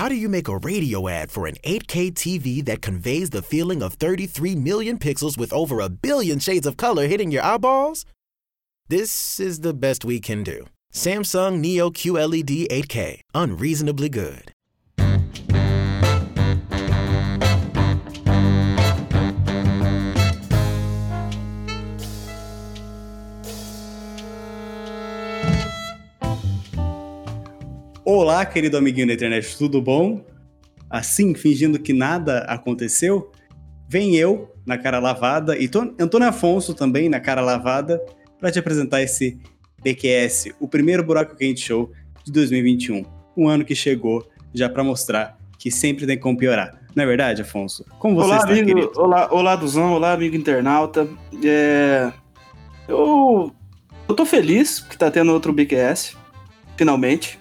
how do you make a radio ad for an 8K TV that conveys the feeling of 33 million pixels with over a billion shades of color hitting your eyeballs? This is the best we can do. Samsung Neo QLED 8K, unreasonably good. Olá, querido amiguinho da internet, tudo bom? Assim, fingindo que nada aconteceu, vem eu na cara lavada e tô, Antônio Afonso também na cara lavada para te apresentar esse BQS, o primeiro buraco quente show de 2021, um ano que chegou já para mostrar que sempre tem como piorar. Não é verdade, Afonso? Como você olá, está, amigo, querido? Olá, olá, Duzão, olá, amigo internauta. É, eu, eu tô feliz que tá tendo outro BQS, finalmente.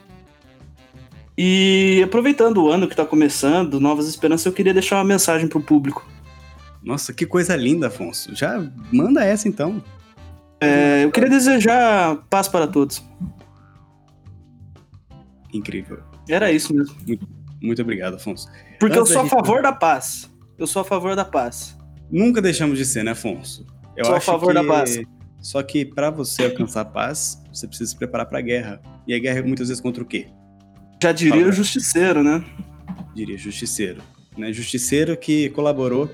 E aproveitando o ano que tá começando, novas esperanças, eu queria deixar uma mensagem pro público. Nossa, que coisa linda, Afonso. Já manda essa então. É, eu queria desejar paz para todos. Incrível. Era isso mesmo. Muito obrigado, Afonso. Porque eu Antes sou da a gente- favor da paz. Eu sou a favor da paz. Nunca deixamos de ser, né, Afonso? Eu Sou a favor que... da paz. Só que para você alcançar a paz, você precisa se preparar para a guerra. E a guerra é muitas vezes contra o quê? Já diria Fala. o justiceiro, né? Diria justiceiro. Né? Justiceiro que colaborou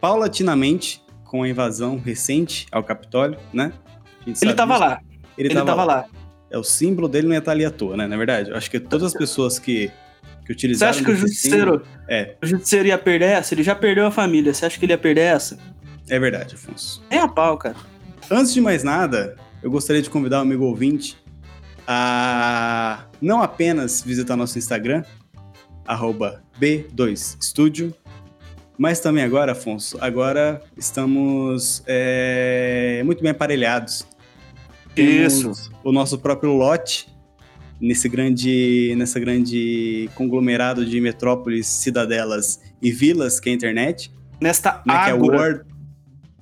paulatinamente com a invasão recente ao Capitólio, né? Ele sabe tava disso. lá. Ele, Ele tava, tava lá. lá. É o símbolo dele não ia estar ali à toa, né? Na verdade, eu acho que todas as pessoas que, que Você utilizaram. acha que o justiceiro, É, o justiceiro ia perder essa? Ele já perdeu a família. Você acha que ele ia perder essa? é verdade, Afonso. Nem a pau, cara. Antes de mais nada, eu gostaria de convidar o amigo ouvinte a não apenas visitar nosso Instagram, arroba B2Studio, mas também agora, Afonso, agora estamos é, muito bem aparelhados. Temos o nosso próprio lote nesse grande, nessa grande conglomerado de metrópoles, cidadelas e vilas que é a internet Nesta né, que é. Word.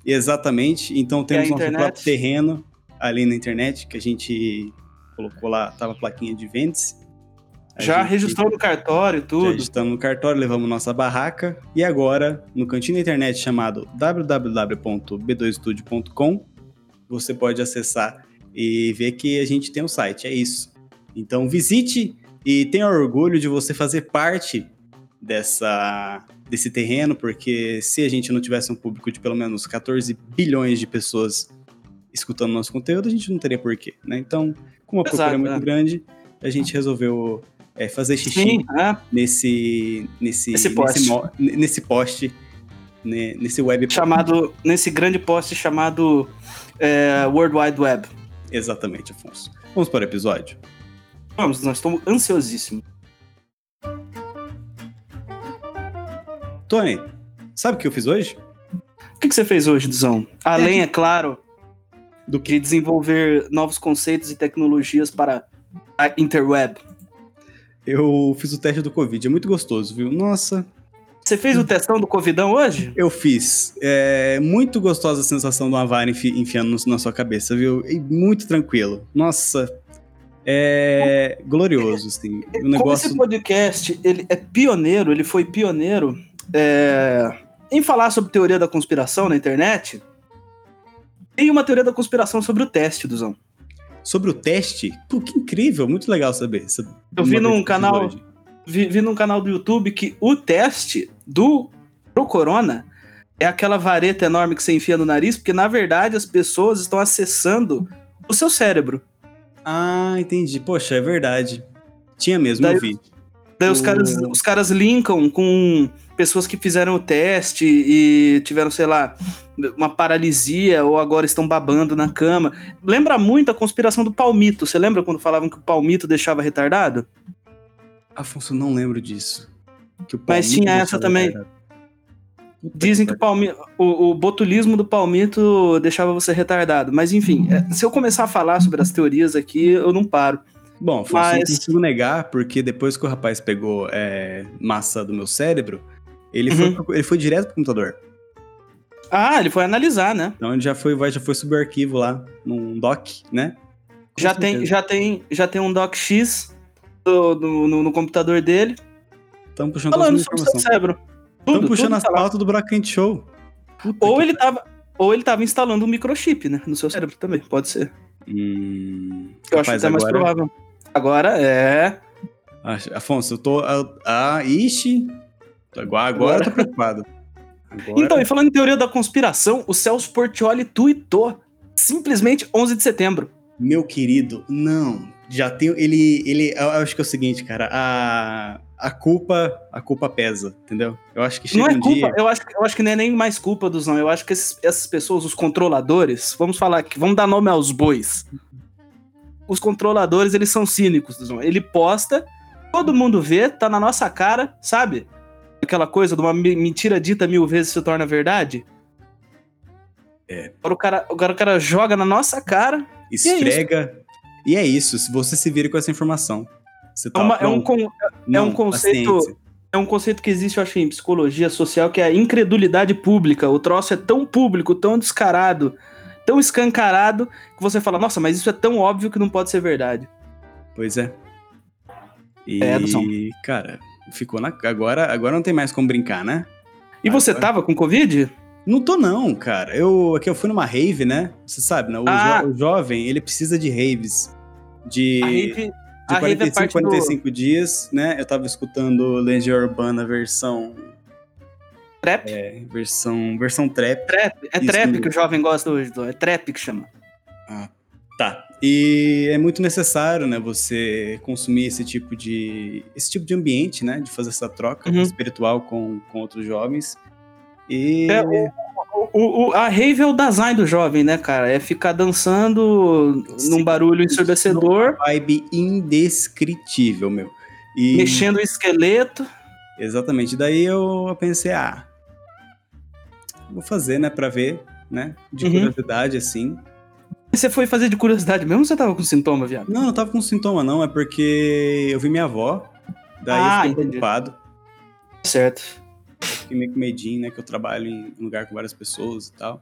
Exatamente. Então é temos nosso internet. próprio terreno ali na internet, que a gente colocou lá, tava a plaquinha de vendas. A Já gente- registrou no cartório e Já tudo. registramos no cartório, levamos nossa barraca. E agora, no cantinho da internet chamado www.b2studio.com, você pode acessar e ver que a gente tem um site. É isso. Então visite e tenha orgulho de você fazer parte dessa, desse terreno, porque se a gente não tivesse um público de pelo menos 14 bilhões de pessoas escutando nosso conteúdo, a gente não teria porquê, né? Então, como a procura é Exato, muito é. grande, a gente resolveu é, fazer xixi Sim, é. nesse nesse Nesse poste. nesse, poste né, nesse web chamado nesse grande post chamado é, World Wide Web. exatamente Afonso vamos para o episódio Vamos, nós estamos ansiosíssimos. Tony sabe o que eu fiz hoje O que, que você fez hoje, Duzão? Além, é claro, do de desenvolver novos conceitos e tecnologias para a interweb. eu fiz o teste do covid é muito gostoso viu? Nossa. Você fez o testão do Covidão hoje? eu fiz. É muito gostosa a sensação de uma vara enfi- enfiando na sua cabeça viu? E muito tranquilo. Nossa. É glorioso assim. O Como negócio esse podcast ele é pioneiro, ele foi pioneiro é, em falar sobre teoria da conspiração na internet, tem uma teoria da conspiração sobre o teste, Duzão. sobre o teste pô, que incrível muito legal saber essa Eu vi num canal-. Vi, vi num canal do YouTube que o teste do pro corona é aquela vareta enorme que você enfia no nariz, porque na verdade as pessoas estão acessando o seu cérebro. Ah, entendi. Poxa, é verdade. Tinha mesmo, Daí- eu vi. Daí os caras, os caras linkam com pessoas que fizeram o teste e tiveram, sei lá, uma paralisia ou agora estão babando na cama. Lembra muito a conspiração do palmito. Você lembra quando falavam que o palmito deixava retardado? Afonso, não lembro disso. Mas tinha essa também. retardado. Dizem que o, o, o botulismo do palmito deixava você retardado. Mas enfim, é, se eu começar a falar sobre as teorias aqui, eu não paro. Bom, eu não Mas- consigo negar, porque depois que o rapaz pegou é, massa do meu cérebro, ele, Uhum. foi, ele foi direto pro computador. Ah, ele foi analisar, né? Então ele já foi, já foi subir o arquivo lá, num doc, né? Com Já tem, já, tem, já tem um DocX do- do- no, no computador dele. Tamo puxando Falando sobre o seu cérebro. Tamo Tudo, puxando tudo as tá pautas do Bracante Show. Puta Ou ele tava. Ou ele tava instalando um microchip, né? No seu cérebro também. Pode ser. Hum, Eu acho rapaz, que é mais provável. Agora é. Afonso, eu tô. Ah, ixi. Agora, agora eu tô preocupado. Agora- Então, e falando em teoria da conspiração, o Celso Portioli tweetou simplesmente 11 de setembro. Meu querido, não. Já tem. Ele. ele eu acho que é o seguinte, cara. A, a culpa. A culpa pesa, entendeu? Eu acho que chega não é um culpa, dia. eu acho, eu acho que não é nem mais culpa dos não. Eu acho que esses- essas pessoas, os controladores, vamos falar aqui, vamos dar nome aos bois. Os controladores, eles são cínicos. Ele posta, todo mundo vê, tá na nossa cara, sabe? Aquela coisa de uma me- mentira dita mil vezes se torna verdade. É. Agora o cara, agora o cara joga na nossa cara. Esfrega. E é isso. Se você se vira com essa informação. Você É, tá uma- é um, con- Não, um conceito- paciência. é um conceito que existe, eu acho, em psicologia social, que é a incredulidade pública. O troço é tão público, tão descarado, tão escancarado, que você fala, nossa, mas isso é tão óbvio que não pode ser verdade. Pois é. E, É, cara, ficou na. Agora, agora não tem mais como brincar, né? E você Agora- tava com Covid? Não tô, não, cara. Eu aqui eu fui numa rave, né? Você sabe, né? O, Ah. jo- o jovem, ele precisa de raves. De, A rave, de a rave é 45, parte 45 dias, né? Eu tava escutando Legião Urbana versão. Trap. É, versão. Versão trap. Trap. É Isso trap mesmo. que o jovem gosta hoje, do- é trap que chama. Tá. E é muito necessário, né, você consumir esse tipo de esse tipo de ambiente, né, de fazer essa troca Uhum. espiritual com, com outros jovens. E É, o, o- o- a rave é o design do jovem, né, cara? É ficar dançando Sim. num barulho ensurdecedor, vibe indescritível, meu. E mexendo o esqueleto. exatamente, daí eu pensei, ah, vou fazer, né, pra ver, né, de Uhum. curiosidade assim. Você foi fazer de curiosidade mesmo ou você tava com sintoma, viado? Não, não tava com sintoma não, é porque eu vi minha avó, daí Ah, eu fiquei entendi. preocupado. Certo. Fiquei meio com medinho, né? Que eu trabalho em um lugar com várias pessoas e tal.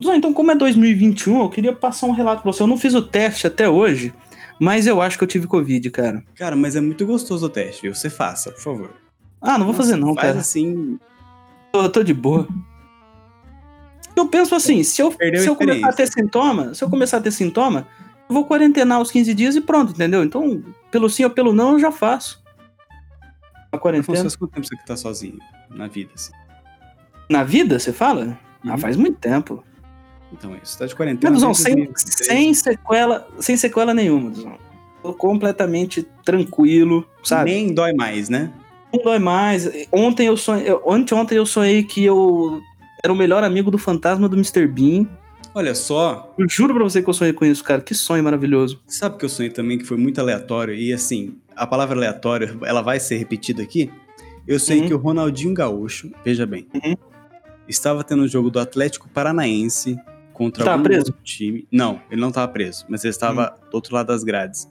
Então, como é 2021, eu queria passar um relato pra você. Eu não fiz o teste até hoje, mas eu acho que eu tive Covid, cara. Cara, mas é muito gostoso o teste, viu? Você faça, por favor. Ah, não vou fazer não, Faz cara. assim. Eu tô de boa. Eu penso assim, se eu, Perdeu se eu começar a ter sintoma, se eu começar a ter sintoma, eu vou quarentenar os 15 dias e pronto, entendeu? Então, pelo sim ou pelo não, eu já faço. A quarentena. Afonso, quanto tempo você que tá sozinho na vida, assim? Na vida, você fala? Ah, Uhum. faz muito tempo. Então é isso. Tá de quarentena. Mas, desde sem, 2023. sem sequela, sem sequela nenhuma, Duzão. Tô completamente tranquilo, sabe? Nem dói mais, né? Não dói mais. Ontem eu sonhei. eu- Anteontem eu sonhei que eu era o melhor amigo do fantasma do Mr. Bean. Olha só, Eu juro pra você que eu sonhei com isso, cara. Que sonho maravilhoso. sabe que eu sonhei também que foi muito aleatório? E assim, a palavra aleatório, ela vai ser repetida aqui. Eu sei Uhum. que o Ronaldinho Gaúcho, veja bem, Uhum. estava tendo um jogo do Atlético Paranaense contra Tava algum preso? outro time. Não, ele não estava preso, mas ele estava do outro lado das grades.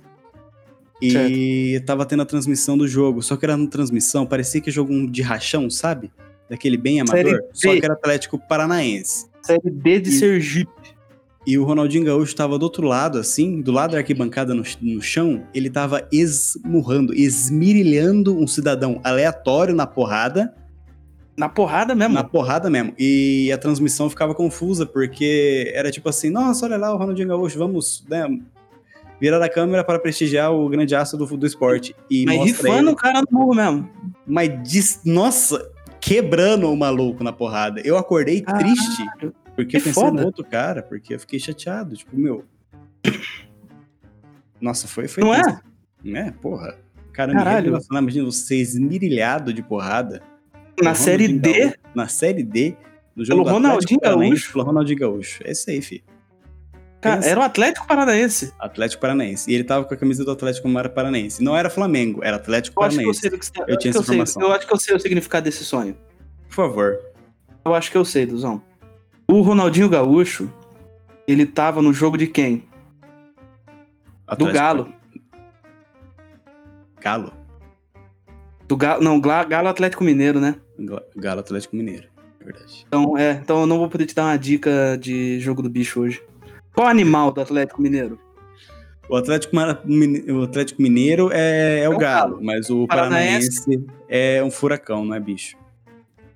E estava tendo a transmissão do jogo, só que era na transmissão, parecia que jogo de rachão, sabe? Daquele bem amador, só que era Atlético Paranaense. Série D de E- Sergipe. E o Ronaldinho Gaúcho tava do outro lado, assim, do lado da arquibancada no, no chão, ele tava esmurrando, esmirilhando um cidadão aleatório na porrada, Na porrada mesmo. na porrada mesmo. E a transmissão ficava confusa, porque era tipo assim, nossa, olha lá o Ronaldinho Gaúcho, vamos, né, virar a câmera para prestigiar o grande astro do, do esporte. E Mas rifando ele, o cara no burro mesmo. mas diz, nossa, quebrando o maluco na porrada. Eu acordei triste, porque eu pensei foda. no outro cara, porque eu fiquei chateado, tipo, meu... Nossa, foi... foi Não é? tenso. É, porra. Caramba, Caralho. Caralho. imagina você esmirilhado de porrada. Na série D, Gaúcho- na série D, no jogo Pelo Ronaldinho Gaúcho? Pelo Ronaldinho Gaúcho. É isso aí, filho. Cara, Pensa. era o Atlético Paranaense. Atlético Paranaense. E ele tava com a camisa do Atlético Paranaense. Não era Flamengo, era Atlético Eu eu Paranaense. do que você tá- Eu tinha essa que eu sei- informação. Eu acho que eu sei o significado desse sonho. Por favor. Eu acho que eu sei, Duzão. O Ronaldinho Gaúcho, ele tava no jogo de quem? Do Atlético- Galo. Galo. Do Galo, não, Galo Atlético Mineiro, né? Ga- Galo Atlético Mineiro. É verdade. Então, é, então eu não vou poder te dar uma dica de jogo do bicho hoje. Qual animal do Atlético Mineiro? O Atlético, o Atlético Mineiro é, é o, é o Galo, Galo, mas o Paranaense. Paranaense é um furacão, não é bicho?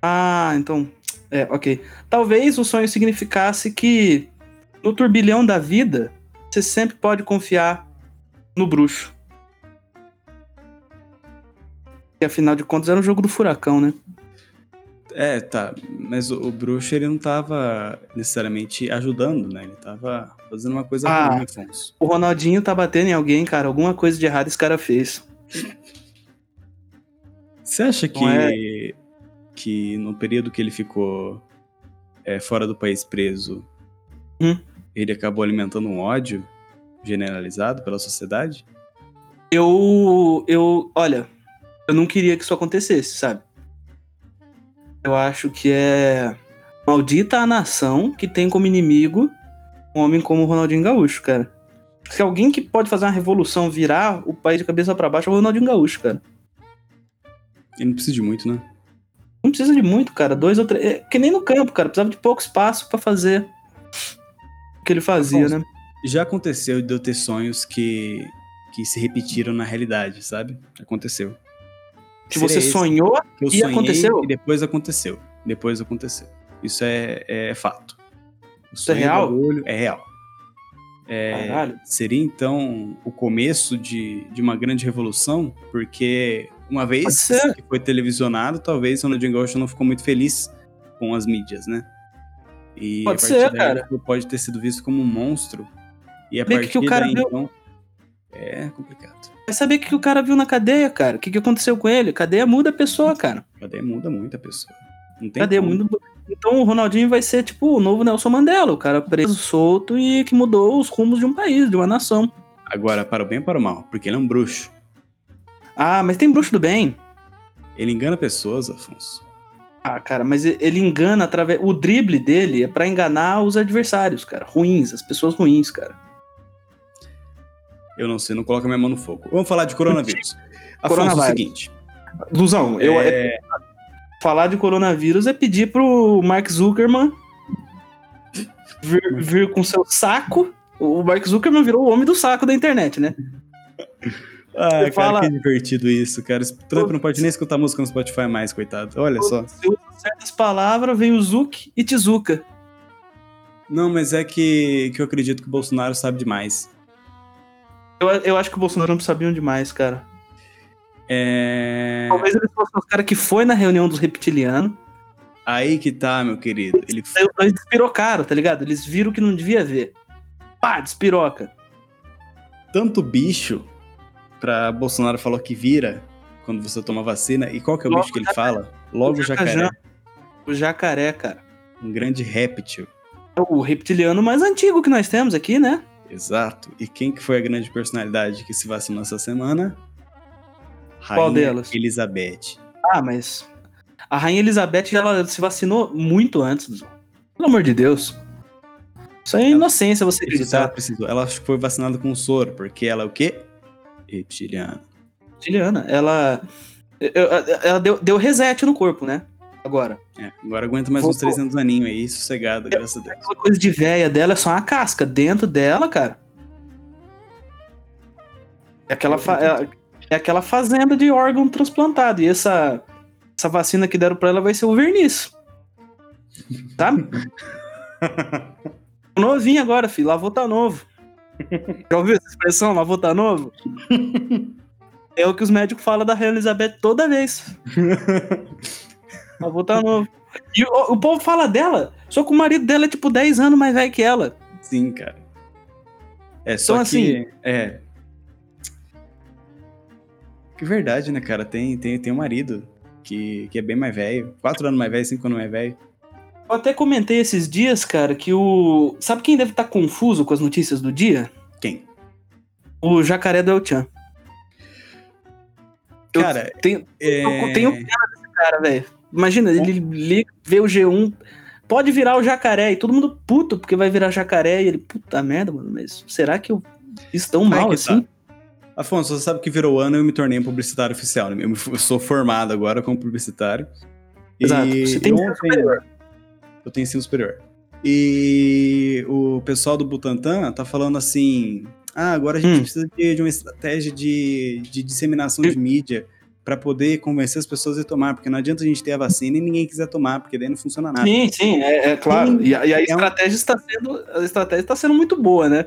Ah, então. É, ok. Talvez o sonho significasse que no turbilhão da vida, você sempre pode confiar no bruxo. Que afinal de contas era um jogo do furacão, né? É, tá. Mas o, o, bruxo ele não tava necessariamente ajudando, né? Ele tava fazendo uma coisa ah, ruim, Afonso. O Ronaldinho tá batendo em alguém, cara. Alguma coisa de errado esse cara fez. Você acha que, é... que no período que ele ficou é, fora do país preso, hum? ele acabou alimentando um ódio generalizado pela sociedade? Eu. Eu. Olha, eu não queria que isso acontecesse, sabe? Eu acho que é maldita a nação que tem como inimigo um homem como o Ronaldinho Gaúcho, cara. Se alguém que pode fazer uma revolução virar o país de cabeça para baixo é o Ronaldinho Gaúcho, cara. Ele não precisa de muito, né? Não precisa de muito, cara. Dois ou três. É, que nem no campo, cara. Precisava de pouco espaço para fazer o que ele fazia, Afonso, né? Já aconteceu de eu ter sonhos que, que se repetiram na realidade, sabe? Aconteceu. Que você sonhou e aconteceu? E depois aconteceu. Depois aconteceu. Isso é, é fato. Isso é real? Barulho é real. É, seria então o começo de, de uma grande revolução, porque uma vez que foi televisionado, talvez o Ronaldinho Gaúcho não ficou muito feliz com as mídias, né? E pode ser, cara. pode ter sido visto como um monstro. E a partir que o cara daí, viu... então, é complicado. Vai saber o que o cara viu na cadeia, cara. O que, que aconteceu com ele? Cadeia muda a pessoa, cara. Cadeia muda muito a pessoa. Não tem cadeia muda. Então o Ronaldinho vai ser tipo o novo Nelson Mandela, o cara preso, solto e que mudou os rumos de um país, de uma nação. Agora, para o bem ou para o mal, porque ele é um bruxo. Ah, mas tem bruxo do bem. Ele engana pessoas, Afonso. Ah, cara, mas ele engana através. O drible dele é para enganar os adversários, cara. Ruins, as pessoas ruins, cara. Eu não sei, não coloca minha mão no fogo. Vamos falar de coronavírus. Afonso, é o seguinte. Luzão, eu, é... falar de coronavírus é pedir pro Mark Zuckerman vir, vir com seu saco. O Mark Zuckerman virou o homem do saco da internet, né? Ah, cara, fala... que divertido isso, cara. Trump não pode nem escutar música no Spotify mais, coitado. Olha só. Se usa certas palavras, vem o Zuc e Tizuka. Não, mas é que, que eu acredito que o Bolsonaro sabe demais. Eu, eu acho que o Bolsonaro não sabiam demais, cara. É... Talvez eles fossem os caras que foi na reunião dos reptilianos. Aí que tá, meu querido. Ele... Eles despirocaram, tá ligado? Eles viram que não devia ver. Pá, despiroca. Tanto bicho pra Bolsonaro falou que vira quando você toma vacina. E qual que é o Logo bicho que ele fala? Logo o jacaré. O jacaré, cara. Um grande réptil. É o reptiliano mais antigo que nós temos aqui, né? Exato. E quem que foi a grande personalidade que se vacinou essa semana? Rainha Qual delas? Elizabeth. Ah, mas a Rainha Elizabeth ela se vacinou muito antes. Pelo amor de Deus. Isso é inocência você acreditar. Ela precisou. Ela foi vacinada com soro, porque ela é o quê? Reptiliana. Reptiliana. Ela. Ela deu, deu reset no corpo, né? Agora. É, agora aguenta mais Voltou. uns 300 aninhos aí, sossegado, graças a Deus. Aquela coisa de véia dela é só uma casca. Dentro dela, cara. É aquela, é, é, aquela fazenda de órgão transplantado. E essa, essa vacina que deram pra ela vai ser o verniz. Tá? Novinho agora, filho. Lavou tá novo. Já ouviu essa expressão? Lavou tá novo? É o que os médicos falam da Rainha Elizabeth toda vez. Avô tá novo. E o, o, povo fala dela, só que o marido dela é tipo 10 anos mais velho que ela. Sim, cara. É só então. Assim, é. Que verdade, né, cara? Tem, tem, tem um marido que, que é bem mais velho. 4 anos mais velho, 5 anos mais velho. Eu até comentei esses dias, cara, que o. Sabe quem deve estar tá confuso com as notícias do dia? Quem? O jacaré do El Chan. Cara, eu tenho, é... eu tenho pena desse cara, velho. Imagina, ele liga, vê o G1, pode virar o jacaré e todo mundo puto porque vai virar jacaré e ele, puta merda, mano, mas será que eu estão mal assim? Tá. Afonso, você sabe que virou ano e eu me tornei um publicitário oficial. Né? Eu sou formado agora como publicitário. Exato. E você tem ensino superior. Eu tenho ensino superior. E o pessoal do Butantan tá falando assim: Ah, agora a gente Hum. precisa de, de uma estratégia de, de disseminação de mídia para poder convencer as pessoas a tomar, porque não adianta a gente ter a vacina e ninguém quiser tomar, porque daí não funciona nada. Sim, sim, é, é claro. E, a- e a estratégia está sendo, a estratégia está sendo muito boa, né?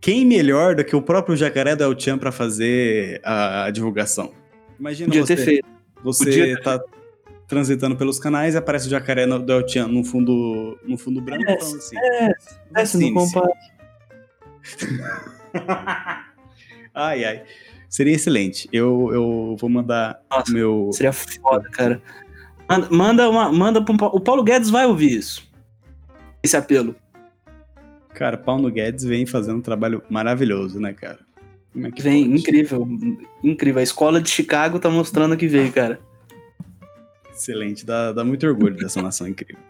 Quem melhor do que o próprio jacaré do El Chan para fazer a, a divulgação? Imagina Podia você, ter feito. você Podia ter tá transitando pelos canais e aparece o jacaré no- do El Chan no fundo, no fundo branco É, falando assim. Desce no "Vacine-se." compa- ai, ai. Seria excelente. Eu, eu vou mandar Nossa, meu. Seria foda, cara. Manda, manda, uma, manda pro O Paulo Guedes vai ouvir isso. Esse apelo. Cara, Paulo Guedes vem fazendo um trabalho maravilhoso, né, cara? Como é que Vem, pode? incrível. Incrível. A escola de Chicago tá mostrando que veio, cara. Excelente. Dá, dá muito orgulho dessa nação incrível.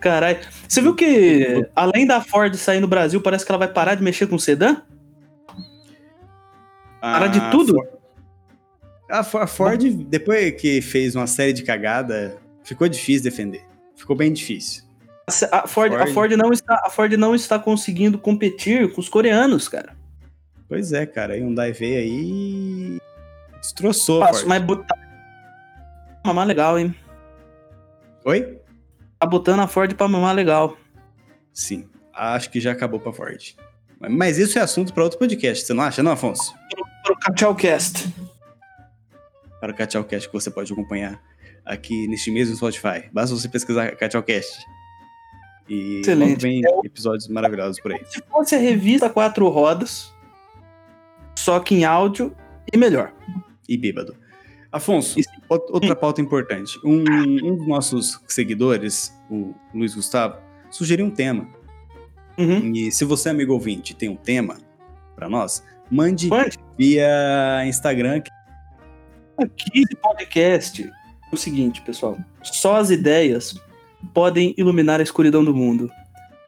Caralho. Você viu que, além da Ford sair no Brasil, parece que ela vai parar de mexer com sedã? Parar de A tudo? Ford- A, Fo- a Ford, depois que fez uma série de cagada, ficou difícil defender. Ficou bem difícil. A A Ford, a Ford. Ford, não, está, a Ford não está conseguindo competir com os coreanos, cara. Pois é, cara. A Hyundai veio aí destroçou. a Passo, Ford. mas botar. Mamar legal, hein? Oi? Tá botando a Ford pra mamar legal. Sim. Acho que já acabou pra Ford. Mas- Mas isso é assunto para outro podcast, você não acha, não, Afonso? Para o Cachalcast. Para o Cachalcast que você pode acompanhar aqui neste mesmo Spotify. Basta você pesquisar Cachalcast. E Excelente. vem É episódios maravilhosos por aí. Se fosse a revista Quatro Rodas, só que em áudio e melhor. E bêbado. Afonso, Isso. out- outra pauta importante. Um, um dos nossos seguidores, o Luiz Gustavo, sugeriu um tema. Uhum. E se você, amigo ouvinte, tem um tema para nós, mande Mande. via Instagram. Aqui esse podcast é o seguinte, pessoal. Só as ideias podem iluminar a escuridão do mundo.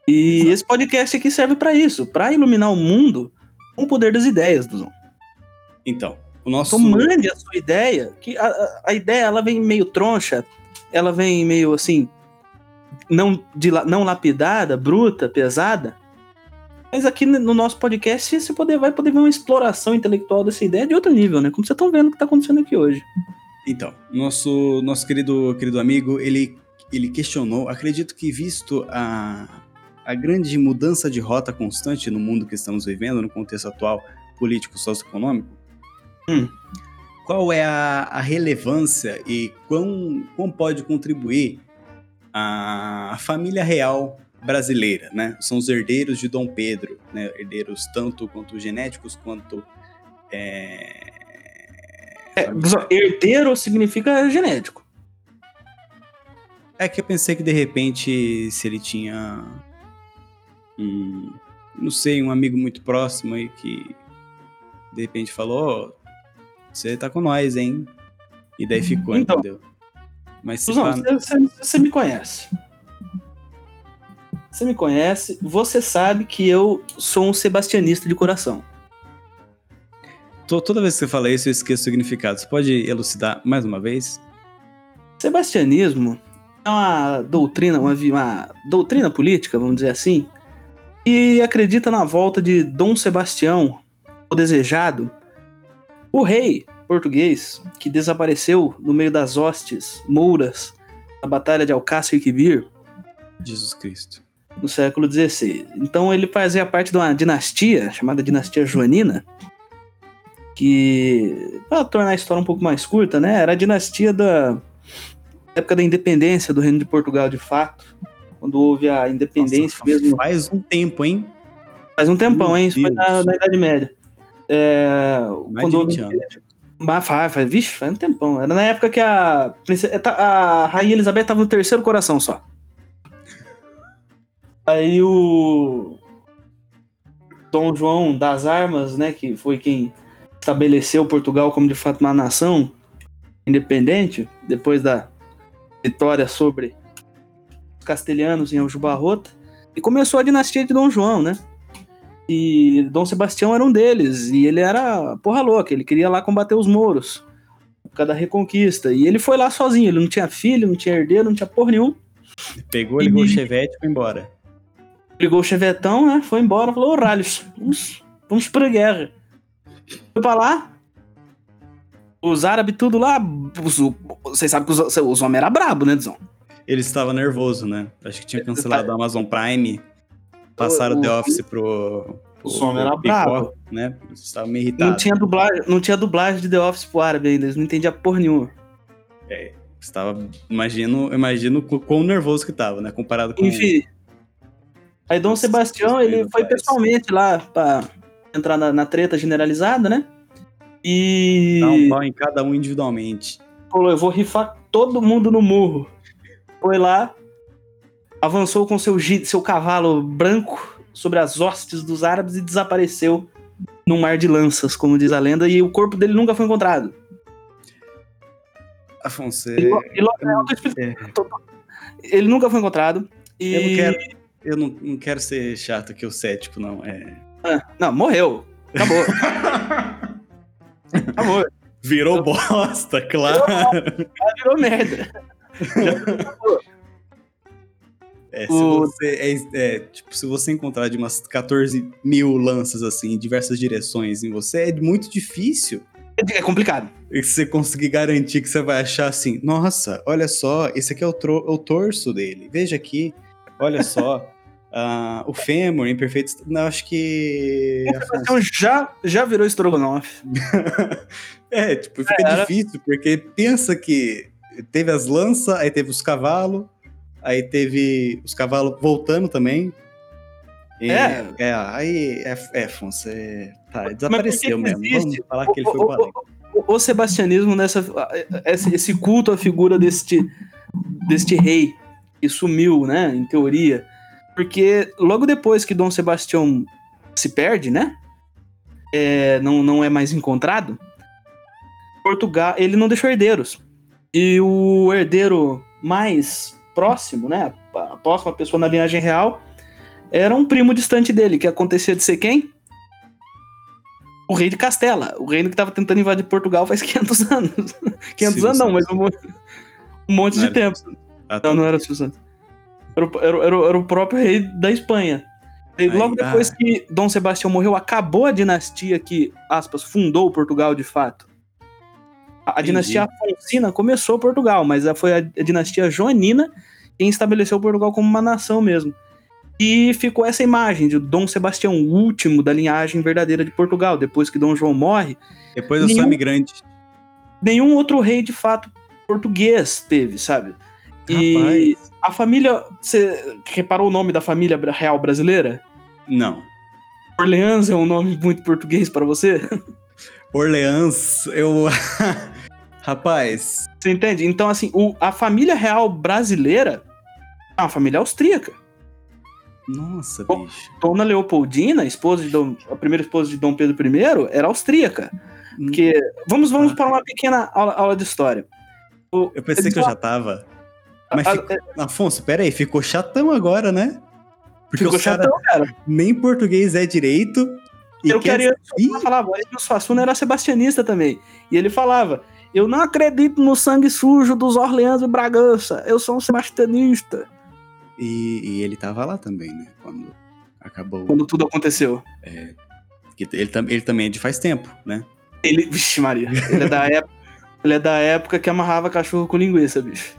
E esse podcast aqui serve pra isso, pra iluminar o mundo com o poder das ideias, Duzão. Então, o nosso. Então mande a sua ideia, que a, a- ideia ela vem meio troncha, ela vem meio assim, não, de, não lapidada, bruta, pesada. Mas aqui no nosso podcast você poder, vai poder ver uma exploração intelectual dessa ideia de outro nível, né? Como vocês estão vendo o que está acontecendo aqui hoje. Então, nosso, nosso querido, querido amigo, ele, ele questionou, acredito que visto a, a grande mudança de rota constante no mundo que estamos vivendo, no contexto atual político socioeconômico, Hum. qual é a, a relevância e quão, quão pode contribuir a família real brasileira, né? São os herdeiros de Dom Pedro, né? Herdeiros tanto quanto genéticos quanto é, É, herdeiro significa genético. É que eu pensei que de repente se ele tinha um, não sei, um amigo muito próximo aí que de repente falou, "Ó, você tá com nós, hein? E daí ficou, Então. entendeu? Mas se você, você- você me conhece. Você me conhece, você sabe que eu sou um sebastianista de coração. to- toda vez que você fala isso, eu esqueço o significado. Você pode elucidar mais uma vez? Sebastianismo é uma doutrina, uma, uma doutrina política, vamos dizer assim, e acredita na volta de Dom Sebastião, o desejado, o rei português que desapareceu no meio das hostes mouras na Batalha de Alcácer Quibir Jesus Cristo. No século XVI. Então ele fazia parte de uma dinastia chamada Dinastia Joanina, que, para tornar a história um pouco mais curta, né, era a dinastia da época da independência do Reino de Portugal, de fato, quando houve a independência Nossa, mesmo. Faz um tempo, hein? Faz um tempão, Meu hein? Isso foi na, Deus. na Idade Média. É, Mais quando houve- 20 anos. Mas faz, faz, vixe, faz um tempão. Era na época que a, prince- a Rainha Elizabeth tava no terceiro coração só. Aí o Dom João das Armas, né, que foi quem estabeleceu Portugal como de fato uma nação independente, depois da vitória sobre os castelhanos em Aljubarrota, e começou a dinastia de Dom João, né? E Dom Sebastião era um deles, e ele era porra louca, ele queria lá combater os mouros, por causa da reconquista. E ele foi lá sozinho, ele não tinha filho, não tinha herdeiro, não tinha porra nenhuma. Pegou, ligou o chevette e foi embora. Ligou o chevetão, né? Foi embora, falou, ô Ralhos, vamos vamos pra guerra. Foi pra lá, os árabes tudo lá, os- vocês sabem que os, os homens eram brabos, né, Dizão? Ele estava nervoso, né? Acho que tinha cancelado a Amazon Prime. Passaram O- The o- Office pro. pro- Os homens pro eram Picó, bravos. né? Eles estavam meio Não irritados. tinha, dublagem, não tinha dublagem de The Office pro árabe ainda, eles não entendiam porra nenhuma. Estava, imagino, imagino o quão nervoso que tava, né? Comparado com. Enfim. Aí Dom Sebastião, ele foi pessoalmente lá pra entrar na, na treta generalizada, né? E Dá um pau em cada um individualmente. falou: eu vou rifar todo mundo no murro. Foi lá, avançou com seu, seu cavalo branco sobre as hostes dos árabes e desapareceu num mar de lanças, como diz a lenda, e o corpo dele nunca foi encontrado. Afonso, E e eu tô explicando. Ele nunca foi encontrado. E... eu não quero. Eu não, não quero ser chato aqui, o cético, não. É... Ah, não, morreu. Acabou. Acabou. Virou bosta, claro. Já virou merda. É, se O- você é, é, tipo, se você encontrar de umas 14 mil lanças assim, em diversas direções em você, é muito difícil. É complicado. E você conseguir garantir que você vai achar assim, nossa, olha só, esse aqui é o, o torso dele. Veja aqui, olha só. ah, o fêmur em perfeito. est- Não, acho que. Então já, já virou estrogonofe. É, tipo, fica Era. difícil, porque pensa que teve as lanças, aí teve os cavalos, aí teve os cavalos voltando também. E- É. É, aí é, é Afonso, é, tá, desapareceu mesmo. existe? Vamos falar que ele foi o, o o- o sebastianismo nessa esse, esse culto à figura deste deste rei que sumiu, né, em teoria, porque logo depois que Dom Sebastião se perde, né, é, não, não é mais encontrado, Portugal ele não deixou herdeiros e o herdeiro mais próximo, né, a próxima pessoa na linhagem real era um primo distante dele, que acontecia de ser quem? o rei de Castela, o reino que estava tentando invadir Portugal faz 500 anos. 500 Silvio anos não, mas um monte, um monte de tempo. Ah, tá. Não, era Silvio Santos. Era, o- era, era, era o próprio rei da Espanha. E logo depois ah. que Dom Sebastião morreu, acabou a dinastia que, aspas, fundou Portugal de fato. A, dinastia Afonsina começou Portugal, mas foi a, a dinastia Joanina quem estabeleceu Portugal como uma nação mesmo. E ficou essa imagem de Dom Sebastião, o último da linhagem verdadeira de Portugal. Depois que Dom João morre, Depois eu sou Nenhum- imigrante. nenhum outro rei de fato português teve, sabe? E Rapaz. a família. Você reparou o nome da família real brasileira? Não. Orleans é um nome muito português para você? Orleans, eu. Rapaz, Você entende? Então, assim, o- a família real brasileira é uma família austríaca. nossa, bicho. Dona Leopoldina, esposa de Dom, a primeira esposa de Dom Pedro I, era austríaca. Porque, vamos, vamos para uma pequena aula, aula de história. O- Eu pensei que eu já tava. Mas a- ficou... Afonso, pera aí, ficou chatão agora, né? Porque Ficou os cara chatão, cara. nem português é direito. E Eu quer queria Eu falava, o Suassuna era sebastianista também. E ele falava: Eu não acredito no sangue sujo dos Orleans e Bragança. Eu sou um sebastianista. E, e ele tava lá também, né? Quando acabou. Quando tudo aconteceu. que Ele, ele também é de faz tempo, né? Ele. Vixe, Maria. Ele é da época. Ele é da época que amarrava cachorro com linguiça, bicho.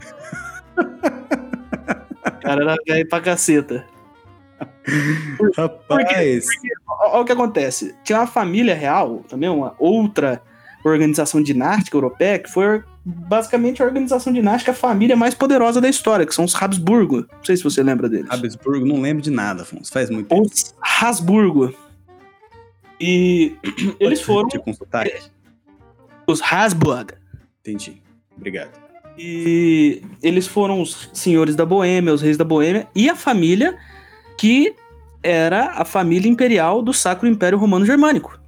O cara era velho pra caceta. Rapaz. Olha o que acontece. Tinha uma família real, também uma outra organização dinástica europeia, que foi basicamente a organização dinástica a família mais poderosa da história, que são os Habsburgo. Não sei se você lembra deles. Habsburgo, não lembro de nada, Afonso. Faz muito tempo. Os Habsburgo. E eles foram sotaque? os Habsburg. Entendi. Obrigado. E eles foram os senhores da Boêmia, os reis da Boêmia, e a família que era a família imperial do Sacro Império Romano Germânico.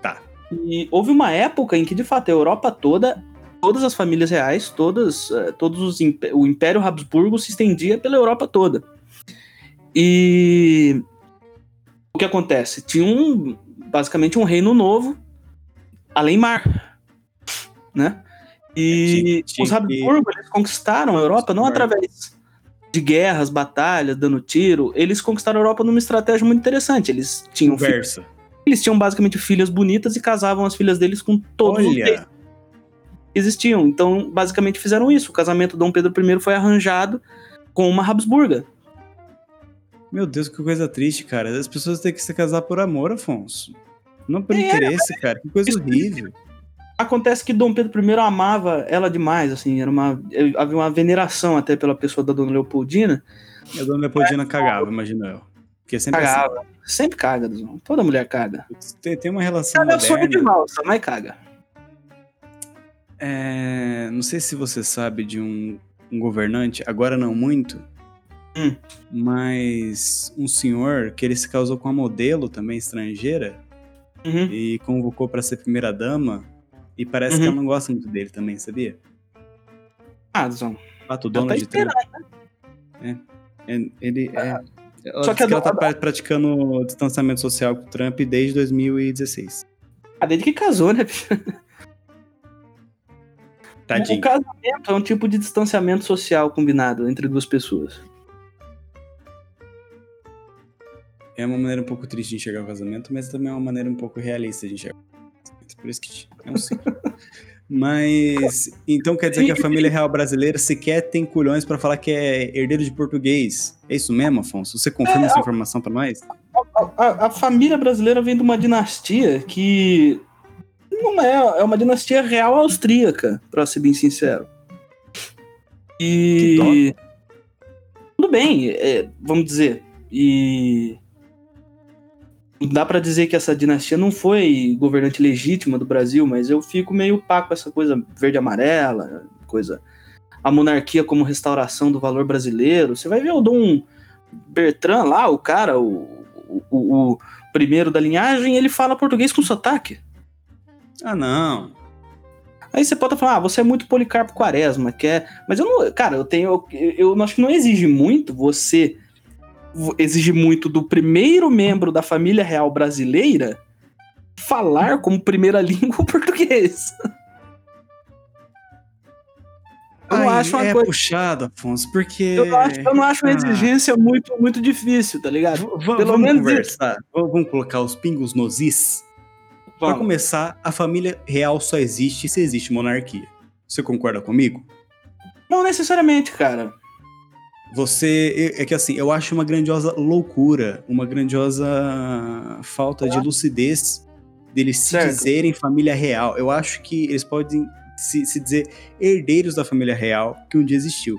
Tá. E houve uma época em que, de fato, a Europa toda, todas as famílias reais, todas, eh, todos os o Império Habsburgo se estendia pela Europa toda. E o que acontece? Tinha um, basicamente um reino novo, além mar, né? E tinha os Habsburgo eles conquistaram a Europa não através de guerras, batalhas, dando tiro, eles conquistaram a Europa numa estratégia muito interessante. Eles tinham Conversa. eles tinham basicamente filhas bonitas e casavam as filhas deles com todos os Olha, que existiam. Então, basicamente fizeram isso. O casamento de Dom Pedro I foi arranjado com uma Habsburga. meu Deus, que coisa triste, cara. As pessoas têm que se casar por amor, Afonso. Não por É, interesse, cara. Que coisa horrível. Acontece que Dom Pedro I amava ela demais, assim, era uma havia uma veneração até pela pessoa da Dona Leopoldina. E a dona Leopoldina cagava, imagino eu. Porque sempre assim. Cagava. Sempre caga. Toda mulher caga. Tem, tem uma relação Ela é sonho de moderna. valsa, mas caga. É, não sei se você sabe de um, um governante, agora não muito, Hum. mas um senhor que ele se casou com uma modelo também estrangeira Uhum. e convocou para ser primeira dama e parece que Uhum. ela não gosta muito dele também, sabia? Ah, Duzão. Fato tá Donald Trump. esperando. É, Ele é. Ela, Só que a que ela tá pra- praticando distanciamento social com o Trump desde 2016. Ah, desde que casou, né, bicho? Tadinho. O casamento é um tipo de distanciamento social combinado entre duas pessoas. É uma maneira um pouco triste de enxergar o casamento, mas também é uma maneira um pouco realista de enxergar o. Por isso que é um ciclo. Mas, então quer dizer que a família real brasileira sequer tem culhões pra falar que é herdeiro de português. É isso mesmo, Afonso? Você confirma essa informação pra nós? A, a família brasileira vem de uma dinastia que não é, é uma dinastia real austríaca, pra ser bem sincero. E tudo bem, é, vamos dizer, e dá pra dizer que essa dinastia não foi governante legítima do Brasil, mas eu fico meio pá com essa coisa verde amarela, coisa a monarquia como restauração do valor brasileiro. Você vai ver o Dom Bertrand lá, o cara, o, o, o- o primeiro da linhagem, ele fala português com sotaque. Ah, não. Aí você pode falar, ah, você é muito Policarpo Quaresma, que é. Mas eu não. Cara, eu tenho. Eu, eu acho que não exige muito você. Exige muito do primeiro membro da família real brasileira falar como primeira língua o português. Eu não Ai, acho uma é coisa. puxado, Afonso, porque... Eu não acho, eu não acho uma Ah. exigência muito, muito difícil, tá ligado? V- Pelo vamos menos conversar. V- Vamos colocar os pingos nos is? Pra Vamos. começar, a família real só existe se existe monarquia. Você concorda comigo? Não necessariamente, cara. Você. É que assim, eu acho uma grandiosa loucura, uma grandiosa falta de lucidez deles se Certo. dizerem família real. Eu acho que eles podem se, se dizer herdeiros da família real que um dia existiu.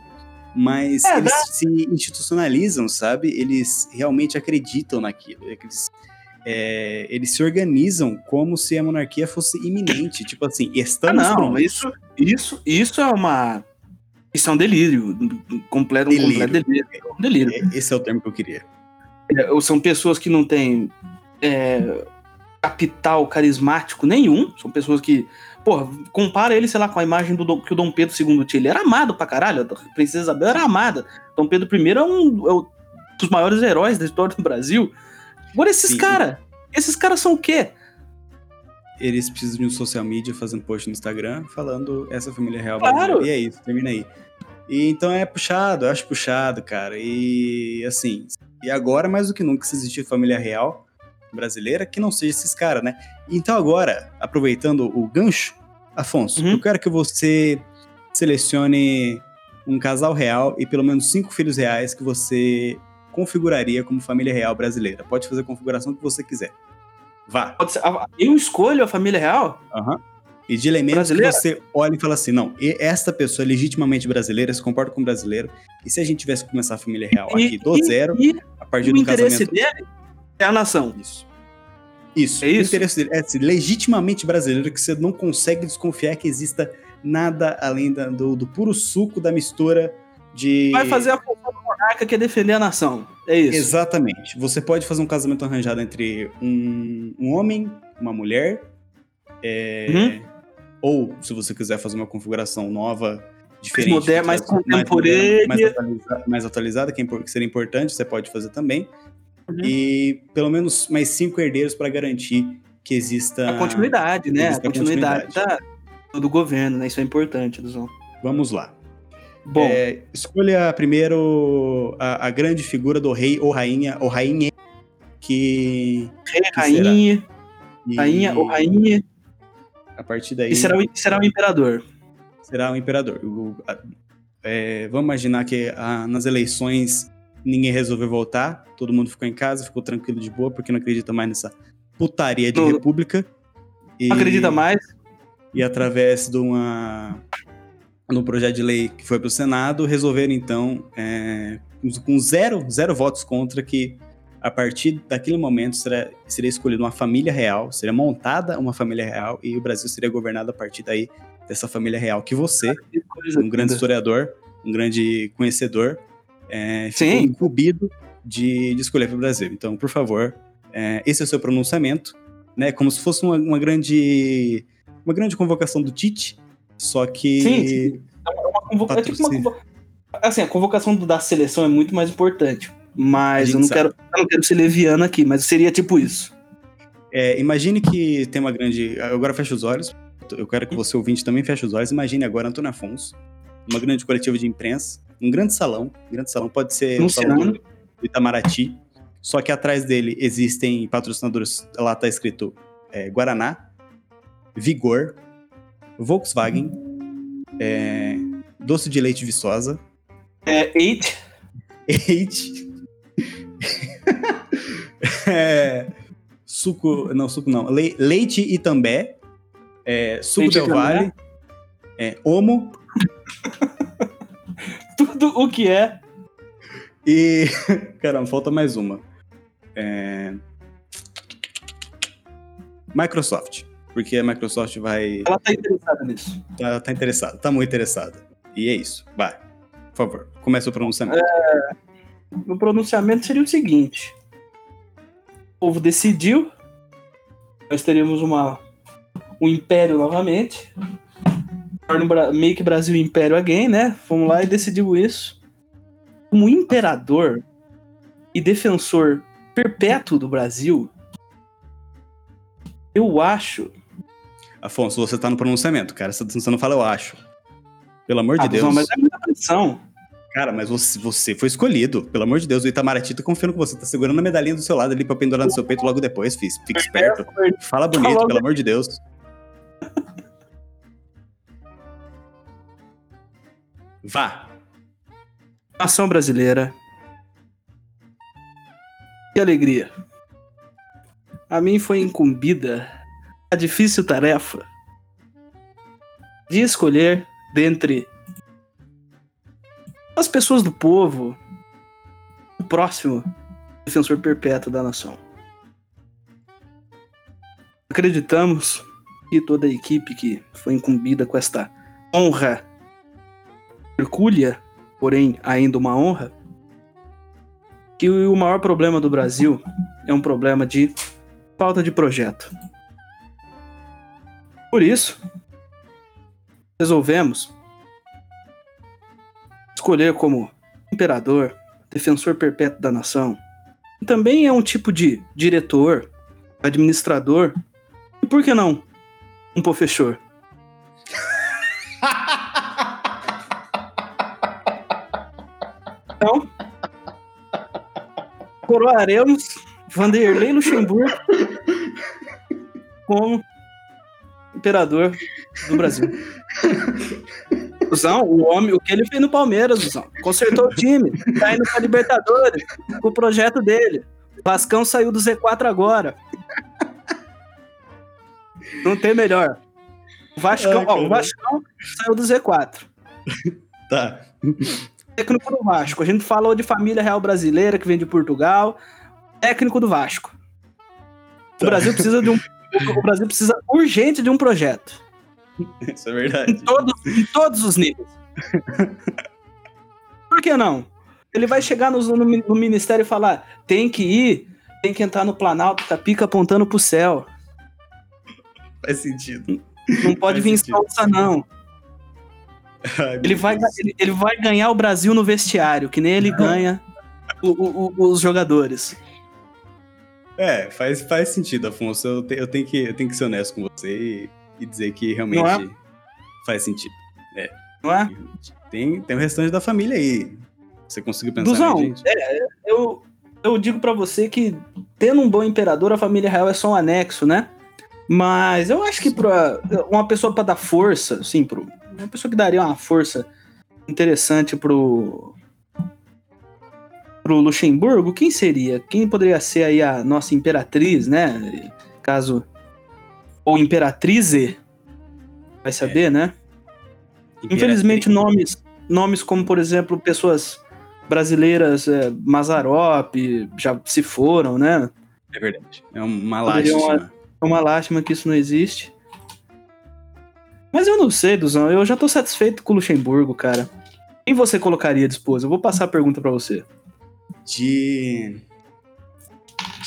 Mas É, eles dá- se institucionalizam, sabe? Eles realmente acreditam naquilo. Eles, é, eles se organizam como se a monarquia fosse iminente. tipo assim, Ah, estamos não, prontos. isso, isso, isso é uma. Isso é um delírio. Completo, um Delírio. completo delírio. Um delírio. É, Esse é o termo que eu queria. É, são pessoas que não têm é, capital carismático nenhum. São pessoas que. Porra, compara ele, sei lá, com a imagem do Dom- que o Dom Pedro II tinha. Ele era amado pra caralho. A Princesa Isabel era amada. Dom Pedro I é um, é um dos maiores heróis da história do Brasil. Agora, esses caras. Esses caras são o quê? Eles precisam de um social media fazendo post no Instagram falando essa família real Claro. brasileira. E é isso, termina aí. E então é puxado, eu acho puxado, cara. E assim, e agora mais do que nunca se existir família real brasileira, que não seja esses caras, né? Então agora, aproveitando o gancho, Afonso, Uhum. eu quero que você selecione um casal real e pelo menos cinco filhos reais que você configuraria como família real brasileira. Pode fazer a configuração que você quiser. Vá. Ser- Eu escolho a família real? Aham. E de elementos que Brasileira? você olha e fala assim, não, e- esta pessoa é legitimamente brasileira, se comporta como brasileiro, e se a gente tivesse que começar a família real aqui do E- zero, E a partir o do interesse casamento... dele é a nação. Isso. Isso. É O isso? interesse dele é ser legitimamente brasileiro, que você não consegue desconfiar que exista nada além da- do, do puro suco da mistura de... Vai fazer a função do monarca que é defender a nação. É isso. Exatamente. Você pode fazer um casamento arranjado entre um, um homem, uma mulher, é, Uhum. ou se você quiser fazer uma configuração nova, diferente, moderna, mais contemporânea. mais, atualiza- mais atualizada, que, é que seria importante, você pode fazer também. Uhum. E pelo menos mais cinco herdeiros para garantir que exista A continuidade, né? A existe a continuidade, continuidade. da- do governo, né? Isso é importante, Luzão. Vamos lá. Bom, É, escolha primeiro a, a grande figura do rei ou rainha, ou rainha, que. rei, que rainha, que- rainha ou rainha, A partir daí e será o, será o imperador. será o imperador. O- a- é, vamos imaginar que ah, nas eleições ninguém resolveu votar, todo mundo ficou em casa, ficou tranquilo de boa, porque não acredita mais nessa putaria de Não- república. E, Não acredita mais? E através de uma no projeto de lei que foi para o Senado, resolveram então, é, com- zero, zero votos contra, que a partir daquele momento será, seria escolhida uma família real, seria montada uma família real e o Brasil seria governado a partir daí dessa família real que você, coisa um grande historiador, um grande conhecedor, é, ficou Sim. incumbido de, de escolher para o Brasil. Então, por favor, é, esse é o seu pronunciamento, né? Como se fosse uma, uma grande uma grande convocação do Tite, só que Sim, sim. É uma convoca- é tipo uma Assim, a convocação da seleção é muito mais importante. Mas eu não, sabe. quero, eu não quero ser leviano aqui, mas seria tipo isso. é, imagine que tem uma grande. Agora fecha os olhos. Eu quero que você ouvinte também feche os olhos. Imagine agora Antônio Afonso, uma grande coletiva de imprensa, um grande salão, um grande salão pode ser o salão do Itamaraty, só que atrás dele existem patrocinadores. Lá tá escrito é, Guaraná, Vigor, Volkswagen, é, doce de leite Viçosa, É eight. Eight. é, suco. Não, suco não. Le- leite Itambé. É, suco Leite Del. Vale. É, Omo. Tudo o que é. E. Caramba, falta mais uma. É, Microsoft. Porque a Microsoft vai. Ela tá interessada nisso. Tá, tá interessada, tá muito interessada. E é isso. Vai. Por favor, começa o pronunciamento. O pronunciamento seria o seguinte: o povo decidiu, nós teríamos uma, um império novamente. Make Brasil Império Again, né? Fomos lá e decidiu isso. Como imperador e defensor perpétuo do Brasil, eu acho. Afonso, você tá no pronunciamento, cara. Você você não fala eu acho. Pelo amor de Ah, Deus. Zão, mas é muita pressão. Cara, mas você, você foi escolhido. Pelo amor de Deus, o Itamaraty tá confiando que você tá segurando a medalhinha do seu lado ali pra pendurar no seu peito logo depois, fiz. Fica esperto. Fala bonito, pelo amor de Deus. Vá. Nação brasileira. Que alegria. A mim foi incumbida a difícil tarefa de escolher dentre as pessoas do povo o próximo defensor perpétuo da nação. Acreditamos que toda a equipe que foi incumbida com esta honra hercúlea porém ainda uma honra, que o maior problema do Brasil é um problema de falta de projeto. Por isso, resolvemos escolher como imperador, defensor perpétuo da nação, e também é um tipo de diretor, administrador, e por que não um professor? Então, coroaremos Vanderlei Luxemburgo como imperador do Brasil. Zão, o homem, o que ele fez no Palmeiras, Zão, consertou o time, tá indo pra Libertadores com o projeto dele. Vascão saiu do Z4 agora. Não tem melhor. O Vascão, Ai, ó, o. Vascão saiu do Z4 Tá. técnico do Vasco. A gente falou de família real brasileira que vem de Portugal. Técnico do Vasco. O Tá. Brasil precisa de um. O Brasil precisa urgente de um projeto. Isso é Em verdade. todos, em todos os níveis. Por que não? Ele vai chegar no, no, no ministério e falar: tem que ir, tem que entrar no Planalto, a pica apontando pro céu. Faz sentido. Não pode Faz vir sentido. salsa, não. Ai, Ele vai, ele, ele vai ganhar o Brasil no vestiário, que nem ele ganha o- o- os jogadores. É, faz, faz sentido, Afonso. Eu, te- eu tenho que, eu tenho que ser honesto com você e, e dizer que realmente é? faz sentido. Não é? Tem tem, o restante da família aí. Você conseguiu pensar Duzão, gente? é, eu, eu digo pra você que tendo um bom imperador, a família real é só um anexo, né? Mas eu acho que pra uma pessoa pra dar força, assim, pro, uma pessoa que daria uma força interessante pro pro Luxemburgo, quem seria? Quem poderia ser aí a nossa imperatriz, né? Caso ou imperatrize, vai saber, né? Infelizmente nomes nomes como por exemplo pessoas brasileiras, é, Mazarop, já se foram, né? É verdade. É uma lástima. É uma lástima que isso não existe. Mas eu não sei, Duzão. Eu já tô satisfeito com o Luxemburgo, cara. Quem você colocaria de esposa? Eu vou passar a pergunta pra você. De.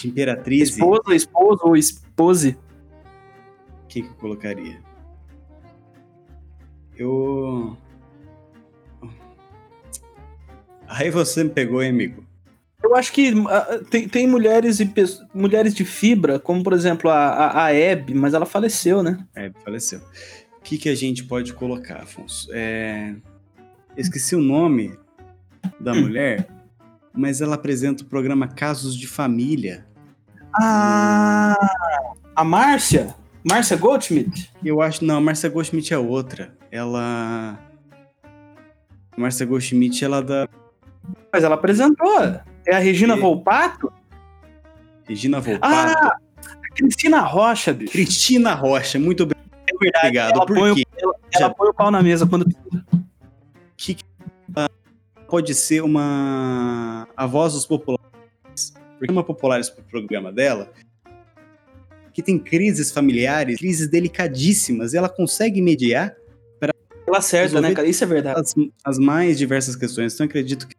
De Imperatriz. Esposa, esposo ou espose? Quem que eu colocaria? Eu. Aí você me pegou, hein, amigo? Eu acho que ah, tem, tem mulheres e mulheres de fibra, como por exemplo a, a, a Hebe, mas ela faleceu, né? É, faleceu. O que, que a gente pode colocar, Afonso? É... Esqueci o nome da mulher, mas ela apresenta o programa Casos de Família. Ah, a Márcia? Márcia Goldschmidt? Eu acho. Não, a Marcia Goldschmidt é outra. Ela. A Marcia Goldschmidt, ela é da Mas ela apresentou. É a Regina E- Volpato? Regina Volpato. Ah, Cristina Rocha, bicho. Cristina Rocha, muito bem. É verdade. Obrigado. Ela Por põe, o, quê? ela, ela põe o pau na mesa quando que que- pode ser uma a voz dos populares. Porque uma populares pro programa dela que tem crises familiares, crises delicadíssimas, e ela consegue mediar Ela acerta, né, cara? Isso é verdade. as, as mais diversas questões. Então eu acredito que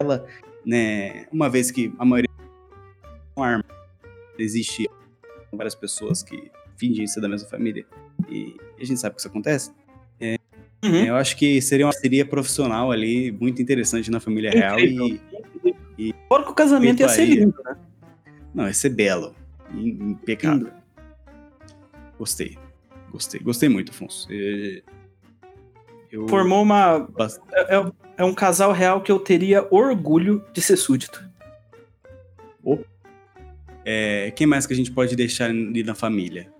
ela, né, uma vez que a maioria arma, existe várias pessoas que fingem ser da mesma família e a gente sabe que isso acontece. Uhum. Eu acho que seria uma parceria profissional ali muito interessante na família real Incrível. e Fora que o casamento ia ser lindo, né? não, ia ser belo, e impecável. Lindo. Gostei, gostei, gostei muito, Afonso. E- Eu Formou uma. bas- É, é- é um casal real que eu teria orgulho de ser súdito. é, quem mais que a gente pode deixar ali na família?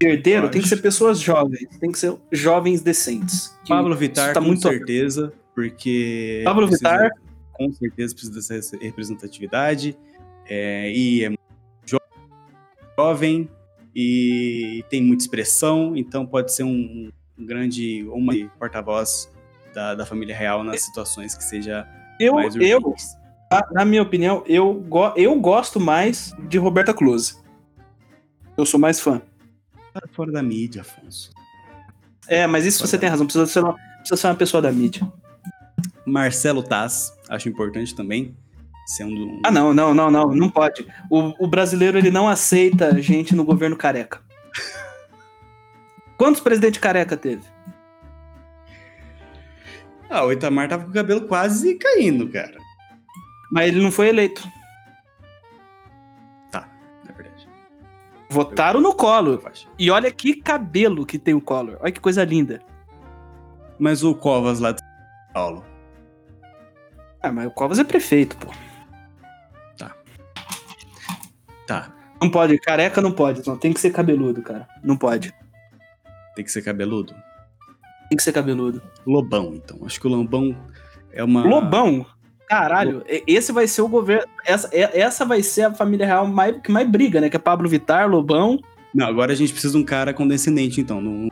Herdeiro Pode. tem que ser pessoas jovens, tem que ser jovens decentes. Pablo Vittar, tá com muito- certeza, porque. Pablo precisa- Vittar. Com certeza precisa dessa representatividade. é, e é jo- jovem e tem muita expressão, então pode ser um, um grande. uma porta-voz da, da família real nas situações que seja Eu, mais eu na minha opinião, eu, go- eu gosto mais de Roberta Close. Eu sou mais fã. Fora da mídia, Afonso. É, mas isso você tem razão, precisa ser uma, precisa ser uma pessoa da mídia. Marcelo Taz, acho importante também. Sendo um. Ah, não, não, não, não, não pode. O, o brasileiro ele não aceita gente no governo careca. Quantos presidentes careca teve? Ah, o Itamar tava com o cabelo quase caindo, cara. Mas ele não foi eleito. Votaram no Collor. E olha que cabelo que tem o Collor. Olha que coisa linda. Mas o Covas lá de São Paulo. Ah, mas o Covas é prefeito, pô. Tá. Não pode, careca não pode, não. Tem que ser cabeludo, cara. Não pode. Tem que ser cabeludo. Tem que ser cabeludo. Lobão, então. Acho que o Lobão é uma. Lobão. Caralho, esse vai ser o governo. Essa, essa vai ser a família real mais, que mais briga, né? Que é Pablo Vittar, Lobão. Não, agora a gente precisa de um cara condescendente, então. Um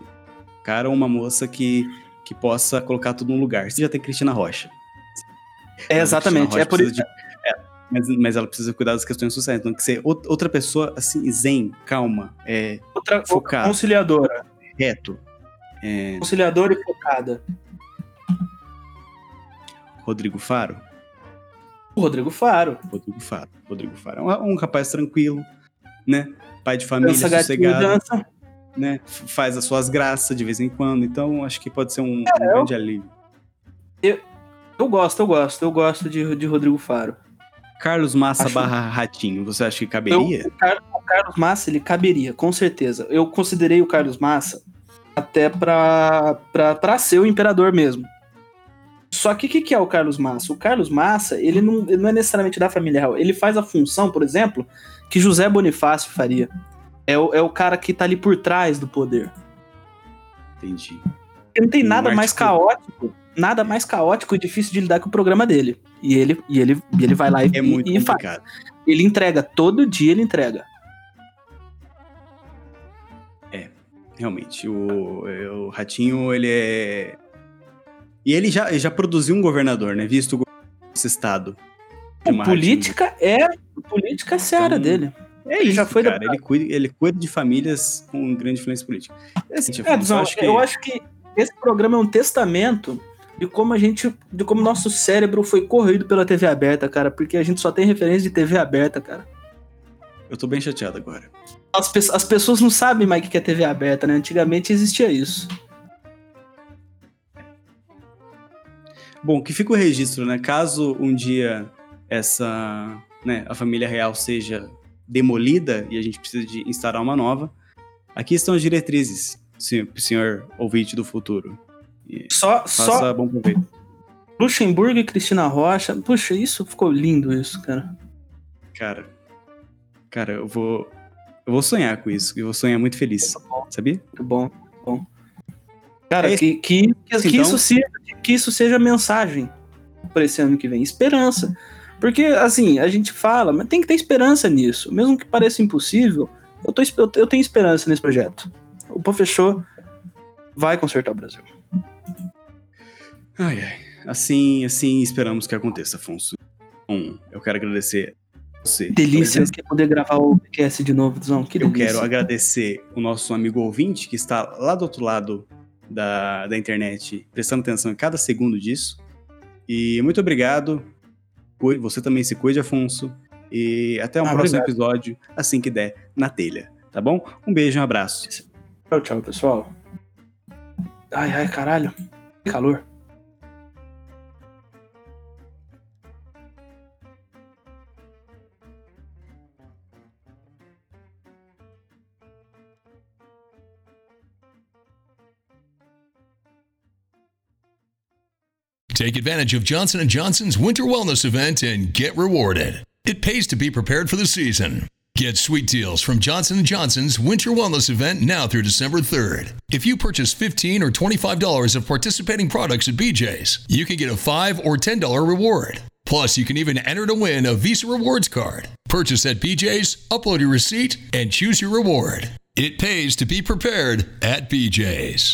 cara ou uma moça que, que possa colocar tudo no lugar. Você já tem Cristina Rocha. É, exatamente. Cristina É Rocha por isso. de- é, mas, mas ela precisa cuidar das questões sociais. Então, tem que ser out- outra pessoa, assim, zen, calma, é, Outra Focado. conciliadora. reto. É, Conciliadora e focada. Rodrigo Faro. O Rodrigo Faro. Rodrigo Faro. Rodrigo Faro. É um, um rapaz tranquilo, né? Pai de família, Dança sossegado. dança. né? Faz as suas graças de vez em quando. Então, acho que pode ser um, um É, eu- grande alívio. Eu gosto, eu gosto. Eu gosto de, de Rodrigo Faro. Carlos Massa Acho- barra Ratinho, você acha que Eu, caberia? o, Car- o Carlos Massa, ele caberia, com certeza. Eu considerei o Carlos Massa até pra, pra, pra ser o imperador mesmo. Só que o que, que é o Carlos Massa? O Carlos Massa, ele não, ele não é necessariamente da família real. Ele faz a função, por exemplo, que José Bonifácio faria. É o, é o cara que tá ali por trás do poder. Entendi. Porque não tem Um nada mais caótico, nada mais caótico e difícil de lidar que o programa dele. E ele, e ele, e ele vai lá e, É muito e faz. complicado. Ele entrega, todo dia ele entrega. Realmente. O, é, o Ratinho, ele é. E ele já, ele já produziu um governador, né? Visto o desse estado. Política é política é a seara Então, dele. É Ele isso, já foi cara. deputado. Ele cuida, ele cuida de famílias com grande influência política. É, assim, É, eu acho que... eu acho que esse programa é um testamento de como a gente, de como nosso cérebro foi corroído pela TV aberta, cara, porque a gente só tem referência de TV aberta, cara. eu tô bem chateado agora. As, pe- as pessoas não sabem mais o que é TV aberta, né? Antigamente existia isso. Bom, que fica o registro, né? Caso um dia essa, né, a família real seja demolida e a gente precisa de instaurar uma nova, aqui estão as diretrizes, senhor, senhor ouvinte do futuro. E Só, só bom proveito. Luxemburgo e Cristina Rocha. Puxa, isso ficou lindo, isso, cara. Cara, cara, eu vou, eu vou sonhar com isso. Eu vou sonhar muito feliz, sabia? Muito bom, muito bom. Cara, É que, que, que, Então- isso seja, que isso seja mensagem para esse ano que vem. Esperança. Porque, assim, a gente fala, mas tem que ter esperança nisso. Mesmo que pareça impossível, eu, tô, eu, eu tenho esperança nesse projeto. O Fechou vai consertar o Brasil. Ai, ai. Assim, assim esperamos que aconteça, Afonso. Um, eu quero agradecer você. Delícia que é poder gravar o podcast de novo, Duzão. Que Eu delícia. quero agradecer o nosso amigo ouvinte que está lá do outro lado da, da internet, prestando atenção em cada segundo disso. E muito obrigado. Você também se cuide, Afonso. E até um Ah, próximo obrigado. episódio, assim que der, na telha. Tá bom? Um beijo um abraço. Tchau, tchau, pessoal. Ai, ai, caralho. Que calor. Take advantage of Johnson & Johnson's winter wellness event and get rewarded. It pays to be prepared for the season. Get sweet deals from Johnson & Johnson's winter wellness event now through December 3rd. If you purchase 15 or $25 of participating products at BJ's, you can get a 5 or $10 reward. Plus, you can even enter to win a Visa Rewards card. Purchase at BJ's, upload your receipt, and choose your reward. It pays to be prepared at BJ's.